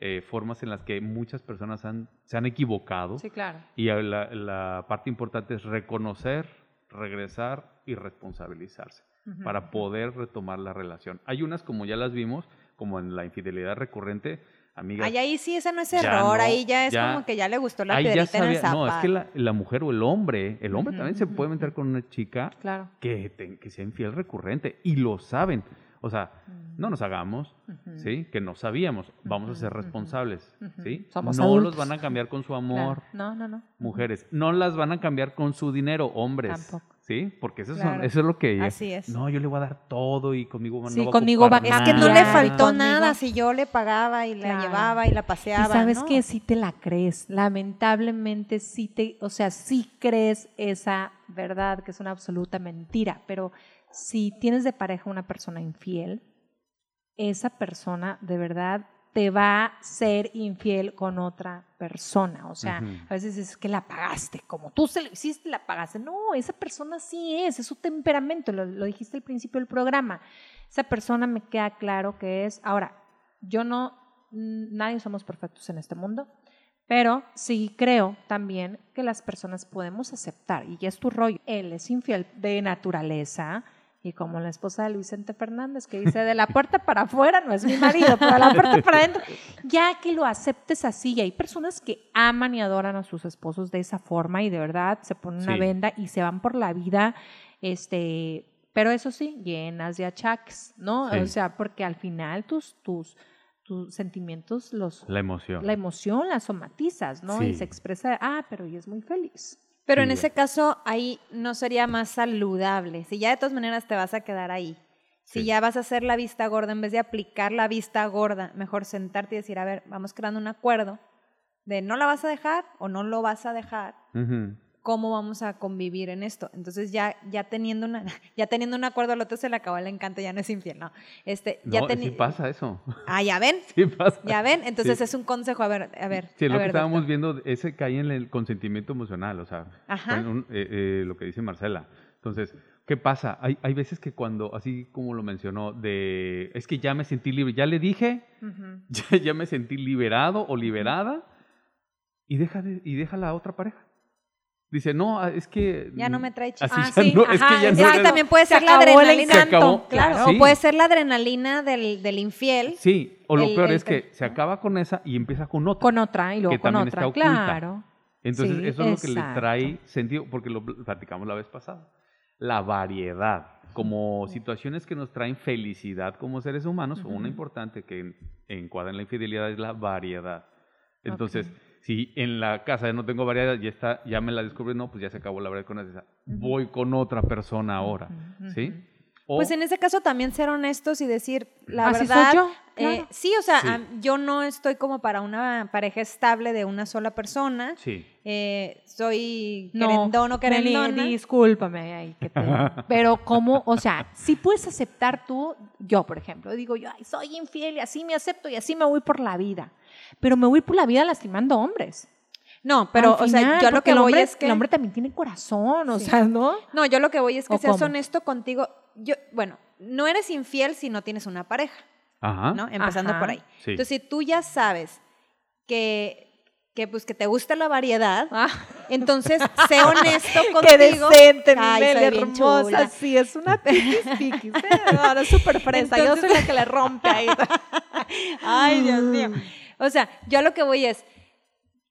eh, formas en las que muchas personas han, se han equivocado. Sí, claro. Y la, la parte importante es reconocer, regresar y responsabilizarse para poder retomar la relación. Hay unas, como ya las vimos, como en la infidelidad recurrente, amigas. Ay, ahí sí, ese no es error. no, ahí ya es ya- como que ya le gustó la piedrita en el sabía- zapato. no, es que la, la mujer o el hombre, el hombre también se puede meter con una chica Claro. que, te- que sea infiel recurrente y lo saben. O sea, no nos hagamos. ¿sí? Que no sabíamos, vamos a ser responsables. ¿sí? Somos no adultos. los van a cambiar con su amor, Claro. No, no, no. mujeres, no las van a cambiar con su dinero, hombres, Tampoco. ¿Sí? Porque eso, son- eso es lo que ella- Así es. No, yo le voy a dar todo y conmigo no Sí, va a conmigo va Es que no le Claro. faltó Conmigo. nada si yo le pagaba y la Claro. llevaba y la Y paseaba. sabes ¿no? que sí te la crees. Lamentablemente sí te, o sea, sí crees esa verdad que es una absoluta mentira. Pero si tienes de pareja una persona infiel, esa persona de verdad te va a ser infiel con otra persona. O sea, a veces es que la pagaste, como tú se lo hiciste, la pagaste. No, esa persona sí es, es su temperamento, lo, lo dijiste al principio del programa. Esa persona me queda claro que es, ahora, yo no, nadie somos perfectos en este mundo, pero sí creo también que las personas podemos aceptar, y ya es tu rollo, él es infiel de naturaleza, y como la esposa de Luis Vicente Fernández que dice, de la puerta para afuera no es mi marido, pero de la puerta para adentro, ya que lo aceptes así, y hay personas que aman y adoran a sus esposos de esa forma y de verdad se ponen una venda y se van por la vida, este, pero eso sí, llenas de achaques, ¿no? Sí. O sea, porque al final tus, tus, tus sentimientos los La emoción. la emoción la somatizas, ¿no? Y se expresa, ah, pero ella es muy feliz. Pero en ese caso, ahí no sería más saludable. Si ya de todas maneras te vas a quedar ahí. Si Sí. ya vas a hacer la vista gorda, en vez de aplicar la vista gorda, mejor sentarte y decir, a ver, vamos creando un acuerdo de no la vas a dejar o no lo vas a dejar. ¿Cómo vamos a convivir en esto? Entonces ya, ya teniendo una, ya teniendo un acuerdo, al otro se le acabó el encanto, ya no es infiel, no. Este, ya No, sí pasa eso. Ah, ya ven, Sí pasa. ya ven. Entonces Sí. es un consejo, a ver, a ver. Sí, a lo ver, que estábamos doctor. viendo, ese cae en el consentimiento emocional, o sea, un- eh, eh, lo que dice Marcela. Entonces, ¿qué pasa? Hay, hay veces que cuando, así como lo mencionó, de, es que ya me sentí libre, ya le dije, ya, ya me sentí liberado o liberada, y deja, de- y deja la otra pareja. Dice, no, ah, es que... Ya no me trae chiste. Ah, ya sí, no, es ajá, que ya es no Es que eres- también puede Se ser la adrenalina. Se acabó, claro. sí. O puede ser la adrenalina del, del infiel. Sí, o lo el- peor el es que se acaba con esa y empieza con otra. Con otra y luego Que con también otra. está oculta. Claro. Entonces, Sí, eso es lo que le trae sentido, porque lo pl- platicamos la vez pasada. La variedad, como situaciones que nos traen felicidad como seres humanos, una importante que en- encuadra en la infidelidad es la variedad. Entonces, si en la casa no tengo variedad, ya está, ya me la descubrí, no, pues ya se acabó la variedad con esa. Voy con otra persona ahora, ¿sí? O- Pues en ese caso también ser honestos y decir la Así soy verdad. yo, eh, claro. sí, o sea, Sí. yo no estoy como para una pareja estable de una sola persona. Sí. Eh, soy No, querendón o Meli, querendona. discúlpame. ay, que te- Pero cómo, o sea, si puedes aceptar tú, yo por ejemplo, digo yo, ay, soy infiel y así me acepto y así me voy por la vida. Pero me voy por la vida lastimando hombres. No, pero, Al o sea, final, yo lo que voy hombre, es que. El hombre también tiene corazón, o Sí. sea, ¿no? No, yo lo que voy es que ¿O seas cómo? honesto contigo. Yo, bueno, no eres infiel si no tienes una pareja, Ajá. ¿no? Empezando Ajá. por ahí. Sí. Entonces, si tú ya sabes que, que, pues, que te gusta la variedad, entonces sé honesto contigo. Qué decente, Ay, hermosa. chula. Sí, es una piquis, piquis. ¿eh? Ahora es súper fresa. Yo soy la que le rompe ahí. Ay, Dios mío. O sea, yo lo que voy es,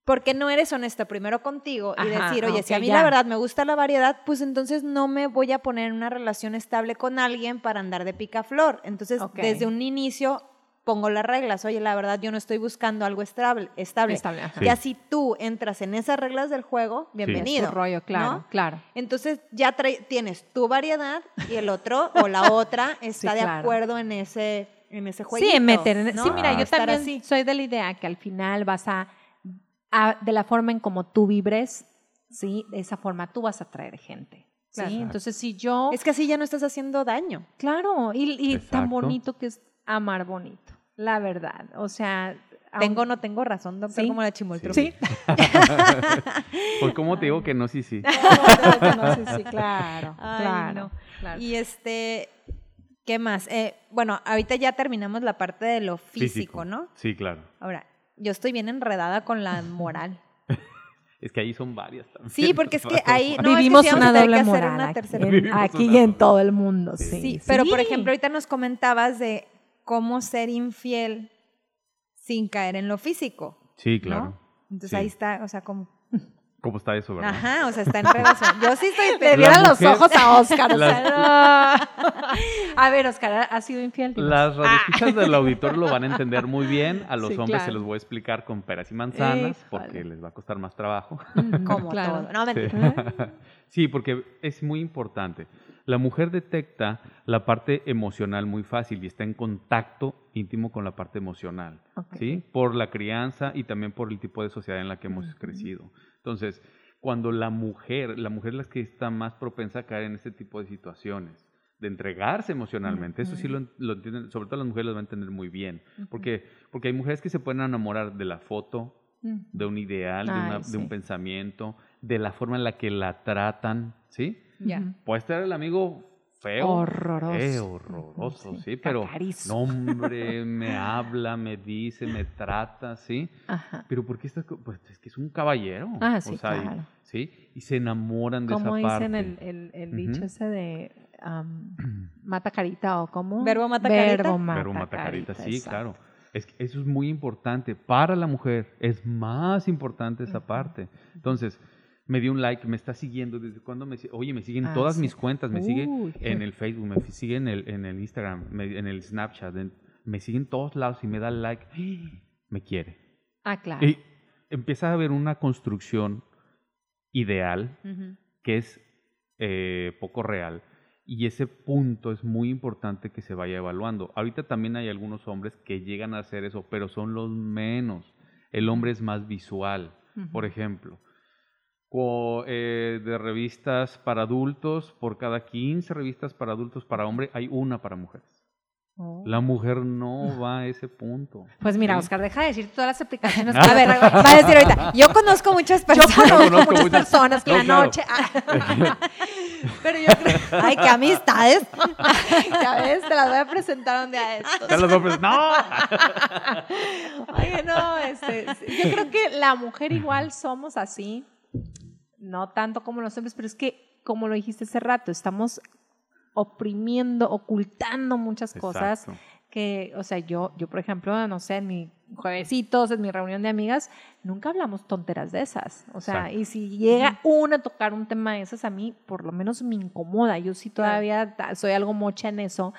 ¿por qué no eres honesta primero contigo y Ajá, decir, oye, si a mí ya. la verdad me gusta la variedad, pues entonces no me voy a poner en una relación estable con alguien para andar de picaflor? Entonces, desde un inicio pongo las reglas. Oye, la verdad yo no estoy buscando algo estable. estable. Estable. Sí. Ya si tú entras en esas reglas del juego, bienvenido. Tu rollo, claro, ¿no? claro. Entonces ya tienes tu variedad y el otro o la otra está Sí, de claro. acuerdo en ese en ese jueguito. Sí, en meter. ¿no? Sí, mira, Ah. yo también así. soy de la idea que al final vas a, a- de la forma en como tú vibres, sí, de esa forma tú vas a atraer gente. ¿sí? Claro. Entonces, si yo. Es que así ya no estás haciendo daño. Claro, y, y tan bonito que es amar bonito, la verdad. O sea. Tengo o no tengo razón, doctor, Sí. como la chimoltrufia. Sí. Pues, ¿cómo te digo que no? Sí, sí. No, sí, sí, claro. Ay, claro, no. claro. Y este, ¿qué más? Eh, bueno, ahorita ya terminamos la parte de lo físico, ¿no? Sí, claro. Ahora, yo estoy bien enredada con la moral. Es que ahí son varias también. Sí, porque es que ahí no, es que Vivimos sí una doble hacer moral una aquí, tercera. en- Vivimos aquí una y en todo el mundo. Sí, Sí, pero por ejemplo, ahorita nos comentabas de cómo ser infiel sin caer en lo físico. Sí, ¿no? claro. Entonces Sí. ahí está, o sea, como, ¿Cómo está eso, verdad? ajá, o sea, está en relación. Yo sí estoy Le La dieran los ojos a Oscar. o Las- sea, no. A ver, Oscar, ¿ha sido infiel? Las radioescuchas del auditorio lo van a entender muy bien. A los Sí, hombres se los voy a explicar con peras y manzanas porque les va a costar más trabajo. como Claro. todo. No, Sí. Sí, porque es muy importante. La mujer detecta la parte emocional muy fácil y está en contacto íntimo con la parte emocional. ¿sí? Por la crianza y también por el tipo de sociedad en la que hemos crecido. Entonces, cuando la mujer, la mujer es la que está más propensa a caer en este tipo de situaciones, de entregarse emocionalmente, eso sí lo, lo entienden, sobre todo las mujeres lo van a entender muy bien, porque, porque hay mujeres que se pueden enamorar de la foto, de un ideal, de, un pensamiento, de la forma en la que la tratan, ¿sí? Ya. Puede estar el amigo feo. Horroroso. feo, horroroso, sí, sí, pero cacarizo. no, hombre, me habla, me dice, me trata, ¿sí? Ajá. Pero ¿por qué está? co- Pues es que es un caballero. Ah, sí, o sea, y- claro. ¿sí? Y se enamoran de Como esa parte. dicen el, el, el Ujú. dicho ese de am, mata carita o cómo? Verbo mata carita. Verbo mata, Pero mata carita, sí, exacto. claro. Es que eso es muy importante. Para la mujer es más importante esa parte. Entonces, me dio un like, me está siguiendo. ¿Desde cuándo me sigue? Oye, me siguen Ah, todas sí. mis cuentas. Me sigue Uy. en el Facebook, me sigue en el, en el Instagram, me- en el Snapchat. en- me sigue en todos lados y me da like. Me quiere. Ah, claro. Y empieza a haber una construcción ideal que es eh, poco real. Y ese punto es muy importante que se vaya evaluando. Ahorita también hay algunos hombres que llegan a hacer eso, pero son los menos. El hombre es más visual. Por ejemplo, eh, de revistas para adultos, por cada 15 revistas para adultos para hombre, hay una para mujeres. Oh. La mujer no va a ese punto. Pues mira, ¿sí? Oscar, deja de decir todas las aplicaciones. A ver, va a decir ahorita, yo conozco muchas Yo personas. conozco conozco muchas muchas- personas que No, la claro. noche. ah. Pero yo creo. Ay, qué amistades. Ya ves, te las voy a presentar un día de estos. Ya los hombres, ¡No! Oye, no, este, yo creo que la mujer igual somos así, no tanto como los hombres, pero es que, como lo dijiste hace rato, estamos oprimiendo, ocultando muchas cosas Exacto. que, o sea, yo, yo por ejemplo, no sé, en mi juevesitos, en mi reunión de amigas, nunca hablamos tonteras de esas. O sea, Exacto. y si llega una a tocar un tema de esas, a mí por lo menos me incomoda. Yo sí todavía soy algo mocha en eso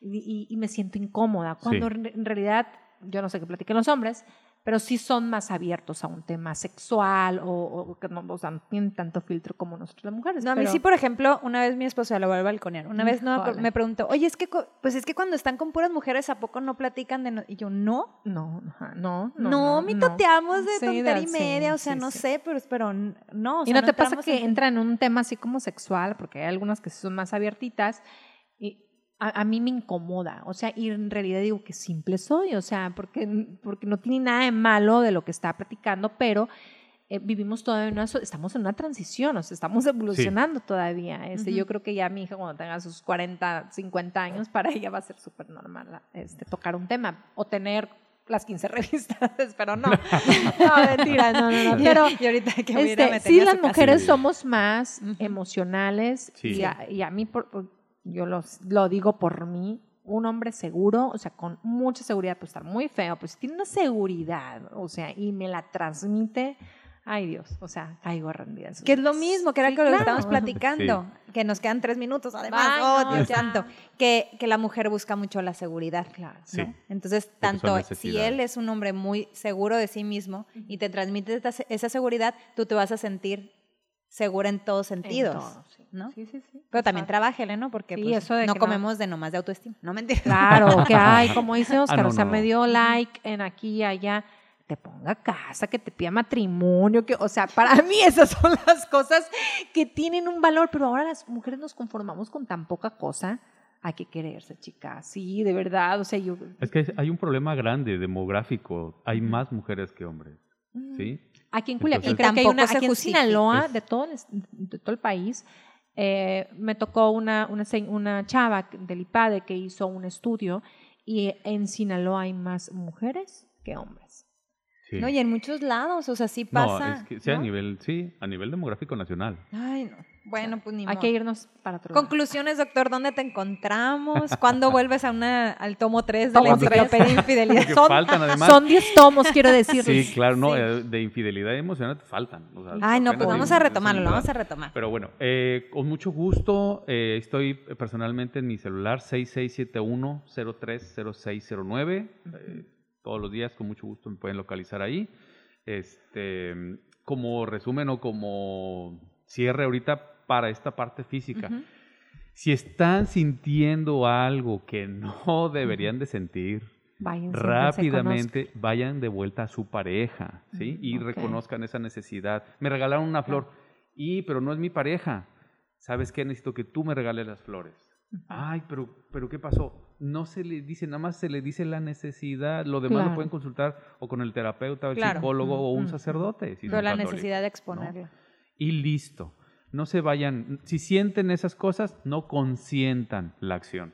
y, y- y me siento incómoda. Cuando Sí. en realidad, yo no sé qué platiquen los hombres, pero sí son más abiertos a un tema sexual o, o que no, o sea, no tienen tanto filtro como nosotros las mujeres. No, a mí pero- sí, por ejemplo, una vez mi esposo lo va a balconear. Una vez no, Híjole. me preguntó, oye, es que, pues es que cuando están con puras mujeres, ¿a poco no platican de.? no-?" Y yo, no. No, no, no. No, no, mitoteamos de Sí, tontería y sí, media, o sea, sí, no sí. sé, pero, pero no. o y sea, no te pasa que en- entra en un tema así como sexual, porque hay algunas que sí son más abiertitas, a, a mí me incomoda, o sea, y en realidad digo que simple soy, o sea, porque, porque no tiene nada de malo de lo que está platicando, pero eh, vivimos todavía en una, estamos en una transición, o sea, estamos evolucionando todavía. Este, Yo creo que ya mi hija cuando tenga sus 40, 50 años, para ella va a ser súper normal este, tocar un tema o tener las 15 revistas, pero no, no, mentira, no, no, no, pero y ahorita que este, sí, las mujeres somos más emocionales Sí. y, a, y a mí, por- por- yo los, lo digo por mí, un hombre seguro, o sea, con mucha seguridad, puede estar muy feo, pues tiene una seguridad, o sea, y me la transmite, ay Dios, o sea, caigo rendida. Que es lo mismo, que era Sí, que lo que estábamos platicando, que nos quedan tres minutos, además, Ay, oh no, Dios ya. santo, que, que la mujer busca mucho la seguridad. Claro. Sí. ¿no? Entonces, tanto si él es un hombre muy seguro de sí mismo y te transmite esta- esa seguridad, tú te vas a sentir segura en todos En sentidos, todo, sí. ¿no? Sí, sí, sí. Pero también trabájele, ¿no? Porque Sí, pues, eso de no comemos de nomás de autoestima. No mentira. Claro, que hay, como dice Oscar, Ah, no, o sea, no. me dio like en aquí y allá, te ponga casa, que te pida matrimonio, que, o sea, para mí esas son las cosas que tienen un valor, pero ahora las mujeres nos conformamos con tan poca cosa. Hay que quererse, chicas, sí, de verdad, o sea, yo... Es que hay un problema grande demográfico. Hay más mujeres que hombres. ¿Sí? Aquí en Culiacán, Entonces- creo que hay una, se aquí en. Sinaloa, de todo, el, de todo el país, eh, me tocó una, una, una chava del IPADE que hizo un estudio y en Sinaloa hay más mujeres que hombres. Sí. No, y en muchos lados, o sea, sí No, pasa. es que sí, a ¿no? nivel, sí, a nivel demográfico nacional. Ay, no. Bueno, pues ni Hay modo. que irnos para otro lado. Conclusiones, doctor, ¿dónde te encontramos? ¿Cuándo vuelves a una, al tomo 3 de la enciclopedia de infidelidad? Son- faltan además. Son 10 tomos, quiero decirles. Sí, claro, no, Sí. eh, de infidelidad emocional faltan. o sea, Ay, no, pues vamos a retomarlo, lo vamos a retomar. Pero bueno, eh, con mucho gusto, eh, estoy personalmente en mi celular 6671-030609. Eh, todos los días, con mucho gusto, me pueden localizar ahí. Este, como resumen o como cierre ahorita para esta parte física. Ujú. Si están sintiendo algo que no deberían de sentir, rápidamente vayan de vuelta a su pareja, ¿sí? Y ok. reconozcan esa necesidad. Me regalaron una flor, y pero no es mi pareja. ¿Sabes qué? Necesito que tú me regales las flores. Ay, pero, pero ¿qué pasó? No se le dice, nada más se le dice la necesidad. Lo demás Claro. lo pueden consultar o con el terapeuta, o el Claro. psicólogo o un sacerdote. si Pero la católicos, necesidad de ¿no? exponerlo. Y listo. No se vayan. Si sienten esas cosas, no consientan la acción.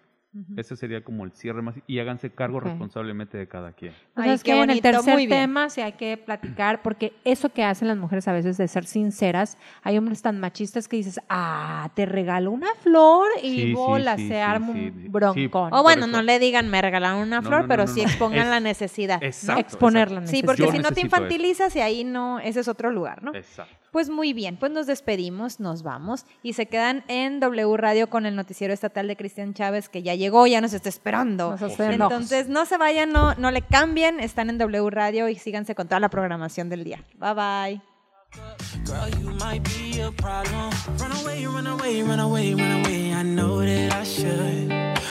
Ese sería como el cierre más. Y háganse cargo Ok. responsablemente de cada quien. Ay, es qué que en el bonito, tercer tema sí hay que platicar, porque eso que hacen las mujeres a veces de ser sinceras, hay hombres tan machistas que dices, ah, te regalo una flor y Sí, sí, bola, sí, se sí, arma sí, un sí. broncón. O bueno, eso. no le digan me regalaron una No, flor, no, no, pero no, sí expongan Es- la necesidad. Exacto. Exponer la Sí, necesidad. porque Yo si no te necesito eso. infantilizas y ahí no, ese es otro lugar, ¿no? Exacto. Pues muy bien, pues nos despedimos, nos vamos y se quedan en W Radio con el noticiero estatal de Cristian Chávez que ya llegó, ya nos está esperando. Nos Entonces no se vayan, no, no le cambien, están en W Radio y síganse con toda la programación del día. Bye bye. Girl, you might be a problem. Run away, run away, run away, run away. I know that I should.